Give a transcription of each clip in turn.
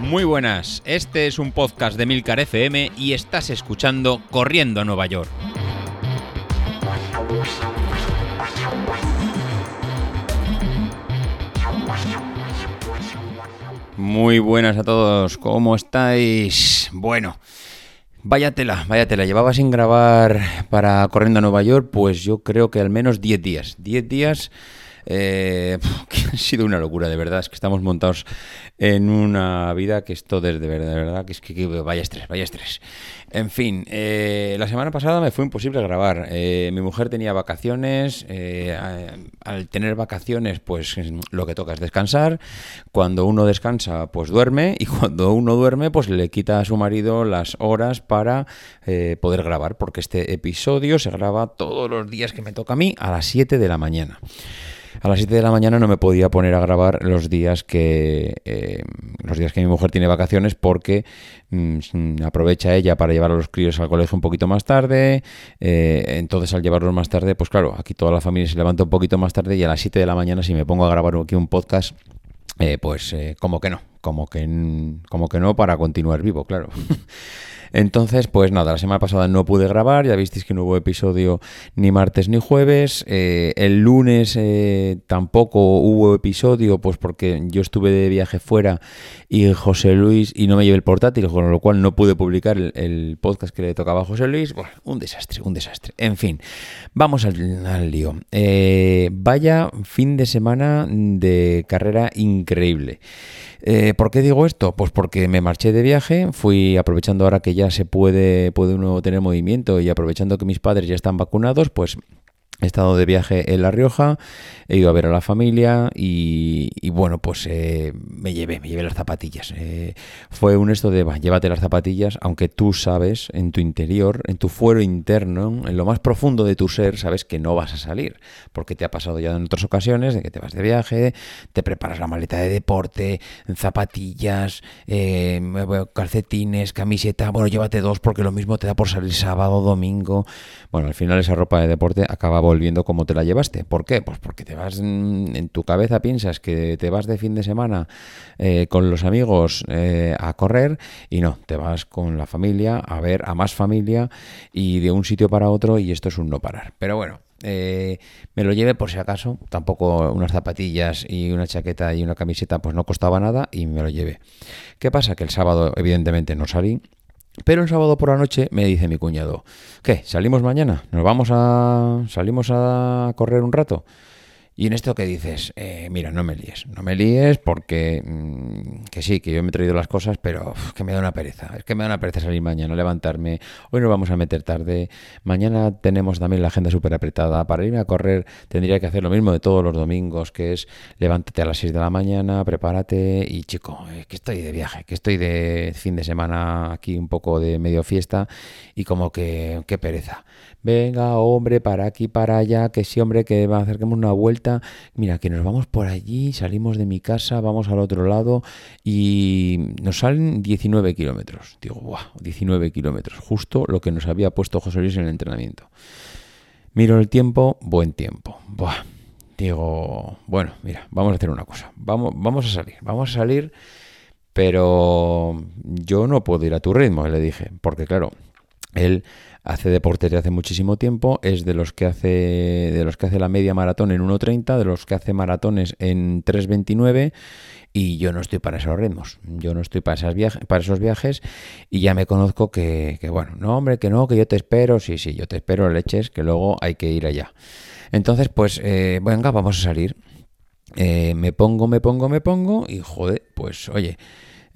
Muy buenas, este es un podcast de Milcar FM y estás escuchando Corriendo a Nueva York. Muy buenas a todos, ¿cómo estáis? Bueno, vaya tela, vaya tela. Llevaba sin grabar para Corriendo a Nueva York, pues yo creo que al menos 10 días. 10 días eh, que ha sido una locura, de verdad. Es que estamos montados en una vida que esto de, de verdad, de verdad, que es que, vaya estrés, vaya estrés. En fin, eh, la semana pasada me fue imposible grabar. Eh, mi mujer tenía vacaciones. al tener vacaciones, pues lo que toca es descansar. Cuando uno descansa, pues duerme. Y cuando uno duerme, pues le quita a su marido las horas para poder grabar. Porque este episodio se graba todos los días que me toca a mí a las 7 de la mañana a las 7 de la mañana no me podía poner a grabar los días que eh, los días que mi mujer tiene vacaciones porque mm, aprovecha ella para llevar a los críos al colegio un poquito más tarde. Eh, entonces al llevarlos más tarde, pues claro, aquí toda la familia se levanta un poquito más tarde y a las 7 de la mañana si me pongo a grabar aquí un podcast, eh, pues como que no, como que, como que no para continuar vivo, claro. Entonces, pues nada, la semana pasada no pude grabar, ya visteis que no hubo episodio ni martes ni jueves. Eh, el lunes eh, tampoco hubo episodio, pues porque yo estuve de viaje fuera y José Luis, y no me llevé el portátil, con lo cual no pude publicar el, podcast que le tocaba a José Luis. Bueno, un desastre, un desastre. En fin, vamos al, lío. Eh, vaya fin de semana de carrera increíble. Eh, ¿Por qué digo esto? Pues porque me marché de viaje, fui aprovechando ahora que ya se puede, puede uno tener movimiento y aprovechando que mis padres ya están vacunados, pues He estado de viaje en La Rioja, he ido a ver a la familia y, bueno, pues eh, me llevé, me llevé las zapatillas. Eh, fue un esto de, va, llévate las zapatillas, aunque tú sabes en tu interior, en tu fuero interno, en lo más profundo de tu ser, sabes que no vas a salir, porque te ha pasado ya en otras ocasiones de que te vas de viaje, te preparas la maleta de deporte, zapatillas, eh, calcetines, camiseta, bueno, llévate dos porque lo mismo te da por salir sábado, domingo. Bueno, al final esa ropa de deporte acaba volviendo como te la llevaste. ¿Por qué? Pues porque te vas en tu cabeza, piensas que te vas de fin de semana eh, con los amigos eh, a correr y no, te vas con la familia a ver a más familia y de un sitio para otro y esto es un no parar. Pero bueno, eh, me lo lleve por si acaso. Tampoco unas zapatillas y una chaqueta y una camiseta pues no costaba nada y me lo llevé. ¿Qué pasa? Que el sábado evidentemente no salí pero el sábado por la noche me dice mi cuñado, ¿qué? ¿Salimos mañana? ¿Nos vamos a... salimos a correr un rato? Y en esto que dices, eh, mira, no me líes, no me líes porque mm, que sí, que yo me he traído las cosas, pero que me da una pereza. Es que me da una pereza salir mañana, levantarme. Hoy nos vamos a meter tarde. Mañana tenemos también la agenda súper apretada. Para irme a correr tendría que hacer lo mismo de todos los domingos, que es levántate a las 6 de la mañana, prepárate y chico, eh, que estoy de viaje, que estoy de fin de semana aquí un poco de medio fiesta y como que qué pereza. Venga, hombre, para aquí, para allá, que sí, hombre, que va a hacer una vuelta mira, que nos vamos por allí, salimos de mi casa, vamos al otro lado y nos salen 19 kilómetros. Digo, ¡buah! 19 kilómetros, justo lo que nos había puesto José Luis en el entrenamiento. Miro el tiempo, buen tiempo. Digo, bueno, mira, vamos a hacer una cosa. Vamos, vamos a salir, vamos a salir, pero yo no puedo ir a tu ritmo, le dije, porque claro, él hace deporte desde hace muchísimo tiempo, es de los que hace de los que hace la media maratón en 1.30, de los que hace maratones en 3.29 y yo no estoy para esos ritmos, yo no estoy para, esas esos viajes y ya me conozco que, bueno, no hombre, que no, que yo te espero, sí, sí, yo te espero leches, que luego hay que ir allá. Entonces, pues, eh, venga, vamos a salir. Eh, me pongo, me pongo, me pongo y joder, pues oye,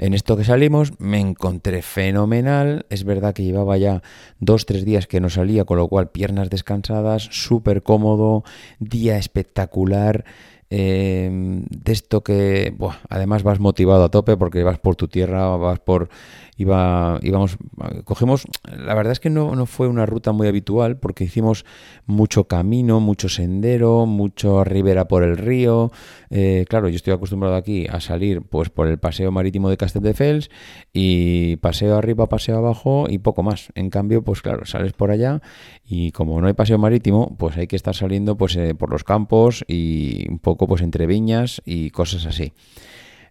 en esto que salimos me encontré fenomenal. Es verdad que llevaba ya dos, tres días que no salía, con lo cual piernas descansadas, súper cómodo, día espectacular. Em, de esto que además vas motivado a tope porque vas por tu tierra, vas por iba, íbamos, cogemos, la verdad es que no, no, fue una ruta muy habitual porque hicimos mucho camino, mucho sendero, mucho ribera por el río. Eh, claro, yo estoy acostumbrado aquí a salir pues por el paseo marítimo de Castelldefels y paseo arriba, paseo abajo y poco más. En cambio, pues claro, sales por allá y como no hay paseo marítimo, pues hay que estar saliendo pues eh, por los campos y un poco pues entre viñas y, cosas así.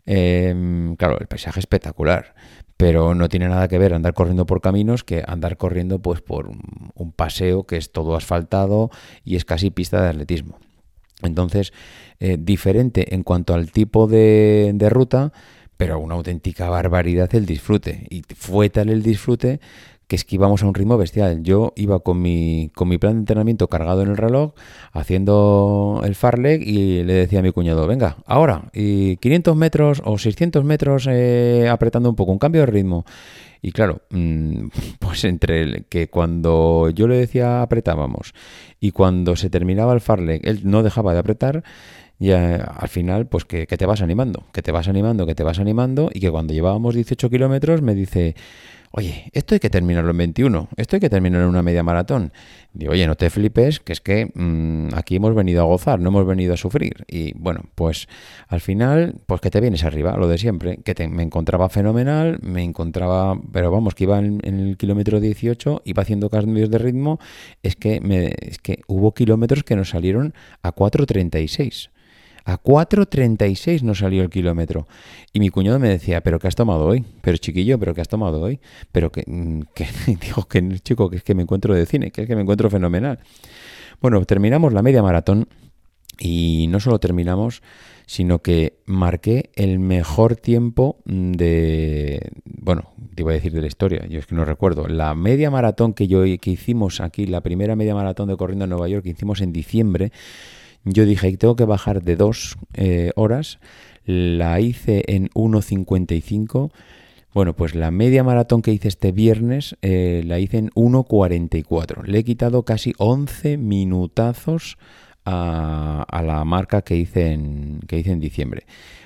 Em, claro, el paisaje es espectacular, pero no tiene nada que ver andar corriendo por caminos que andar corriendo pues por un paseo que es todo asfaltado y es casi pista de atletismo. Entonces, eh, diferente en cuanto al tipo de, de ruta, pero una auténtica barbaridad el disfrute. Y fue tal el disfrute que es que íbamos a un ritmo bestial. Yo iba con mi, con mi plan de entrenamiento cargado en el reloj, haciendo el farleg y le decía a mi cuñado, venga, ahora, y 500 metros o 600 metros eh, apretando un poco, un cambio de ritmo. Y claro, mm, pues entre el que cuando yo le decía apretábamos y cuando se terminaba el farleg, él no dejaba de apretar, y al final, pues que, que, te vas animando, que te vas animando, que te vas animando, y que cuando llevábamos 18 kilómetros me dice, oye, esto hay que terminarlo en 21, esto hay que terminarlo en una media maratón. Digo, oye, no te flipes, que es que mm, aquí hemos venido a gozar, no hemos venido a sufrir. Y bueno, pues al final, pues que te vienes arriba, lo de siempre, que me encontraba fenomenal, me encontraba, pero vamos, que iba en, el kilómetro 18, iba haciendo cambios de ritmo, es que, me, es que hubo kilómetros que nos salieron a 4.36. A 4.36 nos salió el kilómetro. Y mi cuñado me decía, ¿pero qué has tomado hoy? Pero chiquillo, ¿pero qué has tomado hoy? Pero que, mm, que digo, que chico, que es que me encuentro de cine, que es que me encuentro fenomenal. Bueno, terminamos la media maratón y no solo terminamos, sino que marqué el mejor tiempo de, bueno, te iba a decir de la historia, yo es que no recuerdo, la media maratón que yo que hicimos aquí, la primera media maratón de corriendo en Nueva York que hicimos en diciembre, yo dije, tengo que bajar de dos eh, horas. La hice en 1.55. Bueno, pues la media maratón que hice este viernes eh, la hice en 1.44. Le he quitado casi 11 minutazos a, la marca que hice en, que hice en diciembre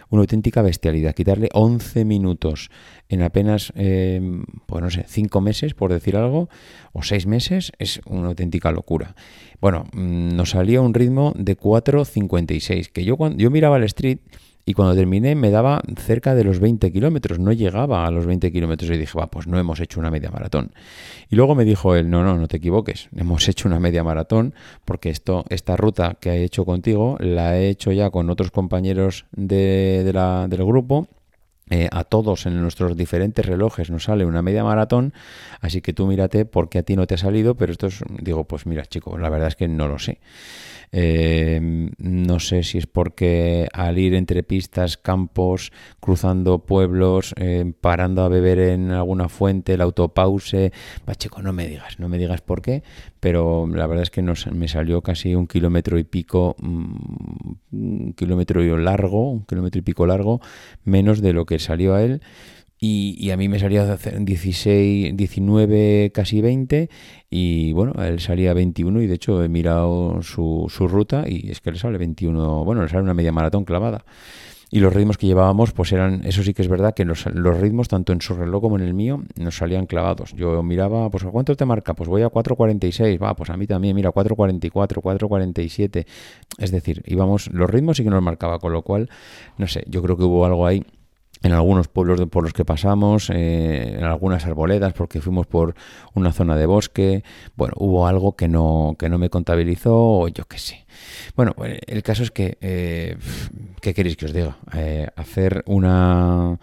una auténtica bestialidad. Quitarle 11 minutos en apenas, eh, pues no sé, 5 meses, por decir algo, o 6 meses, es una auténtica locura. Bueno, mm, nos salía un ritmo de 4.56, que yo cuando yo miraba el street y cuando terminé me daba cerca de los 20 kilómetros, no llegaba a los 20 kilómetros y dije, va, pues no hemos hecho una media maratón. Y luego me dijo él, no, no, no te equivoques, hemos hecho una media maratón porque esto, esta ruta que he hecho contigo la he hecho ya con otros compañeros de, la, del grupo eh, a todos en nuestros diferentes relojes nos sale una media maratón, así que tú mírate porque a ti no te ha salido, pero esto es, digo, pues mira chicos, la verdad es que no lo sé. Eh, no sé si es porque al ir entre pistas, campos, cruzando pueblos, eh, parando a beber en alguna fuente, el autopause. Va, chico, no me digas, no me digas por qué, pero la verdad es que nos, me salió casi un kilómetro y pico, mm, un kilómetro y largo, un kilómetro y pico largo, menos de lo que salió a él. Y, a mí me salía 16, 19, casi 20 y bueno, él salía 21 y de hecho he mirado su, su ruta y es que le sale 21, bueno, le sale una media maratón clavada. Y los ritmos que llevábamos, pues eran, eso sí que es verdad, que los, ritmos, tanto en su reloj como en el mío, nos salían clavados. Yo miraba, pues ¿a cuánto te marca? Pues voy a 4.46, va, pues a mí también, mira, 4.44, 4.47. Es decir, íbamos, los ritmos sí que nos marcaba, con lo cual, no sé, yo creo que hubo algo ahí en algunos pueblos por los que pasamos, eh, en algunas arboledas, porque fuimos por una zona de bosque. Bueno, hubo algo que no, que no me contabilizó, o yo qué sé. Bueno, el caso es que, eh, ¿qué queréis que os diga? Eh, hacer una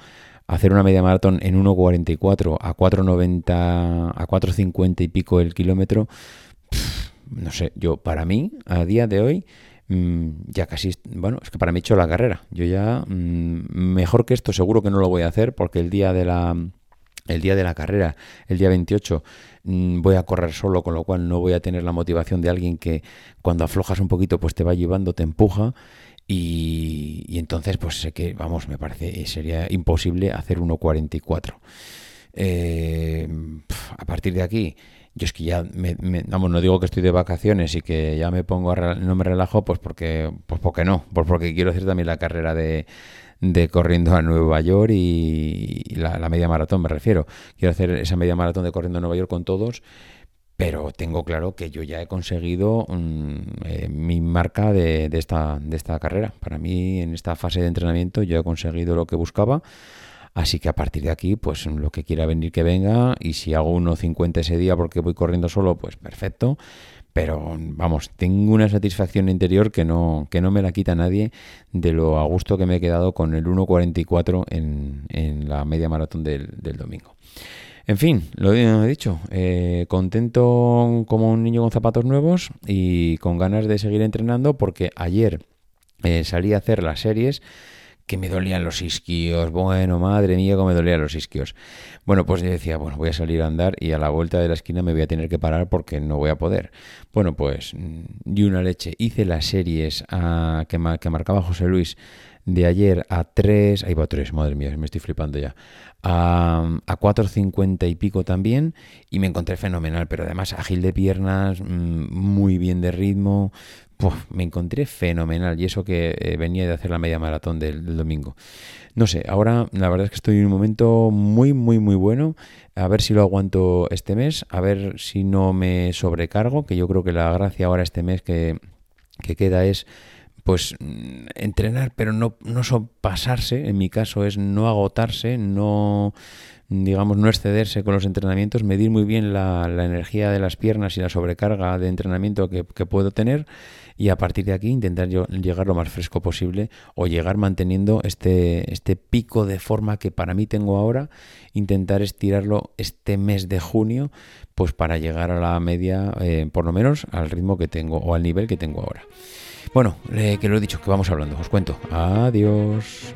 hacer una media maratón en 1.44 a 4.90 a 4.50 y pico el kilómetro, no sé, yo para mí, a día de hoy, ya casi, bueno, es que para mí he hecho la carrera. Yo ya, mm, mejor que esto, seguro que no lo voy a hacer porque el día de la, el día de la carrera, el día 28, mm, voy a correr solo, con lo cual no voy a tener la motivación de alguien que cuando aflojas un poquito, pues te va llevando, te empuja. Y, entonces, pues sé que, vamos, me parece, sería imposible hacer 1.44. Eh, a partir de aquí, yo es que ya, me, vamos, no digo que estoy de vacaciones y que ya me pongo, a, no me relajo, pues porque, pues porque no, pues porque quiero hacer también la carrera de, de corriendo a Nueva York y, la, media maratón, me refiero. Quiero hacer esa media maratón de corriendo a Nueva York con todos, pero tengo claro que yo ya he conseguido mm, eh, mi marca de, de, esta, de esta carrera. Para mí, en esta fase de entrenamiento, yo he conseguido lo que buscaba. Así que a partir de aquí, pues lo que quiera venir que venga y si hago 1.50 ese día porque voy corriendo solo, pues perfecto. pero vamos, tengo una satisfacción interior que no, que no me la quita nadie de lo a gusto que me he quedado con el 1.44 en, en la media maratón del, domingo. En fin, lo he dicho, eh, contento como un niño con zapatos nuevos y con ganas de seguir entrenando porque ayer eh, salí a hacer las series que me dolían los isquios. Bueno, madre mía, cómo me dolían los isquios. Bueno, pues yo decía, bueno, voy a salir a andar y a la vuelta de la esquina me voy a tener que parar porque no voy a poder. Bueno, pues di una leche. Hice las series que marcaba José Luis de ayer a 3, ahí va 3, madre mía, me estoy flipando ya, a, a 4.50 y pico también y me encontré fenomenal, pero además ágil de piernas, mm, muy bien de ritmo, me encontré fenomenal y eso que eh, venía de hacer la media maratón del, domingo. No sé, ahora la verdad es que estoy en un momento muy, muy, muy bueno. A ver si lo aguanto este mes, a ver si no me sobrecargo, que yo creo que la gracia ahora este mes que, que queda es pues mm, entrenar, pero no, no pasarse, en mi caso es no agotarse, no digamos, no excederse con los entrenamientos, medir muy bien la, energía de las piernas y la sobrecarga de entrenamiento que, puedo tener y a partir de aquí intentar llegar lo más fresco posible o llegar manteniendo este, este pico de forma que para mí tengo ahora, intentar estirarlo este mes de junio, pues para llegar a la media, eh, por lo menos al ritmo que tengo o al nivel que tengo ahora. Bueno, eh, que lo he dicho, que vamos hablando, os cuento. Adiós.